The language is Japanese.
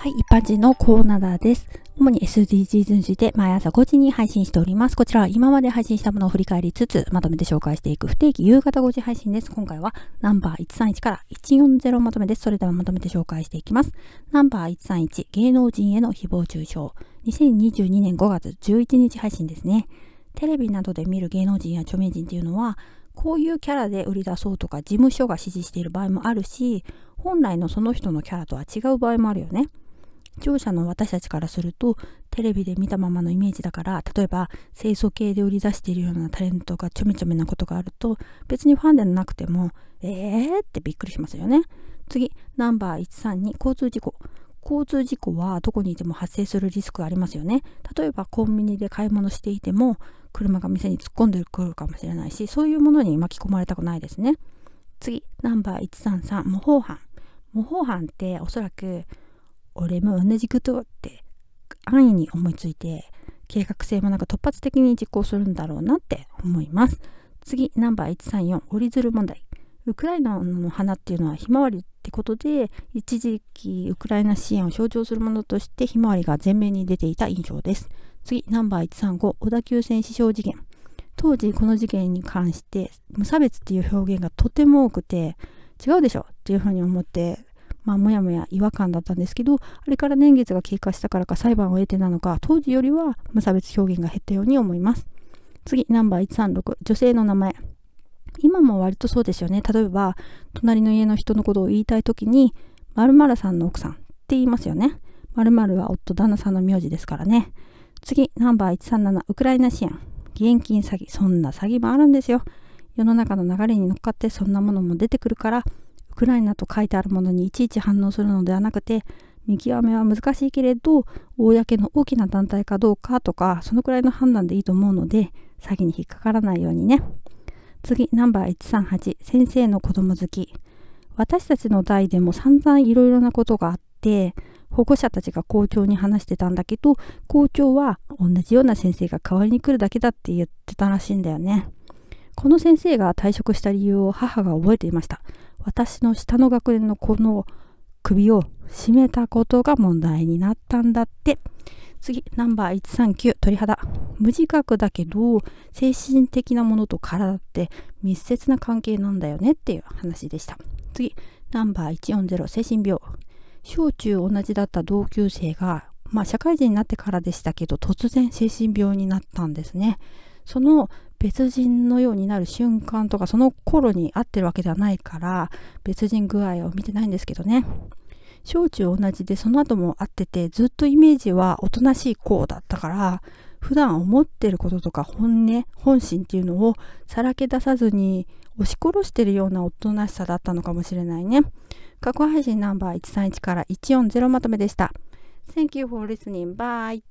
はい、一般人のコーナーです。主に SDGs について毎朝5時に配信しております。こちらは今まで配信したものを振り返りつつ、まとめて紹介していく不定期夕方5時配信です。今回はナンバー131から140まとめです。それではまとめて紹介していきます。ナンバー131、芸能人への誹謗中傷。2022年5月11日配信ですね。テレビなどで見る芸能人や著名人っていうのは、こういうキャラで売り出そうとか事務所が指示している場合もあるし、本来のその人のキャラとは違う場合もあるよね。視聴者の私たちからするとテレビで見たままのイメージだから例えば清楚系で売り出しているようなタレントがちょめちょめなことがあると別にファンでなくてもえーってびっくりしますよね。次ナンバー132交通事故。交通事故はどこにいても発生するリスクがありますよね。例えばコンビニで買い物していても車が店に突っ込んでくるかもしれないしそういうものに巻き込まれたくないですね。次ナンバー133模倣犯。模倣犯っておそらく俺も同じことって安易に思いついて計画性もなく突発的に実行するんだろうなって思います。次ナンバー134折り鶴問題。ウクライナの花っていうのはひまわりってことで一時期ウクライナ支援を象徴するものとしてひまわりが前面に出ていた印象です。次ナンバー135小田急線死傷事件。当時この事件に関して無差別っていう表現がとても多くて違うでしょっていうふうに思ってまあ、もやもや違和感だったんですけど、あれから年月が経過したからか裁判を得てなのか、当時よりは無差別表現が減ったように思います。次、ナンバー136、女性の名前。今も割とそうですよね。例えば、隣の家の人のことを言いたいときに、〇〇さんの奥さんって言いますよね。〇〇は夫、旦那さんの名字ですからね。次、ナンバー137、ウクライナ支援。現金詐欺。そんな詐欺もあるんですよ。世の中の流れに乗っかってそんなものも出てくるから、クライナと書いてあるものにいちいち反応するのではなくて見極めは難しいけれど公の大きな団体かどうかとかそのくらいの判断でいいと思うので詐欺に引っかからないようにね。次ナンバー138先生の子供好き。私たちの代でも散々いろいろなことがあって保護者たちが校長に話してたんだけど校長は同じような先生が代わりに来るだけだって言ってたらしいんだよね。この先生が退職した理由を母が覚えていました。私の下の学年の子の首を絞めたことが問題になったんだって。次、ナンバー139、鳥肌。無自覚だけど、精神的なものと体って密接な関係なんだよねっていう話でした。次、ナンバー140、精神病。小中同じだった同級生が、まあ社会人になってからでしたけど、突然精神病になったんですね。その別人のようになる瞬間とかその頃に会ってるわけではないから別人具合を見てないんですけどね小中同じでその後も会っててずっとイメージはおとなしい子だったから普段思ってることとか本音本心っていうのをさらけ出さずに押し殺してるようなおとなしさだったのかもしれないね過去配信ナンバー131から140まとめでした Thank you for listening. Bye.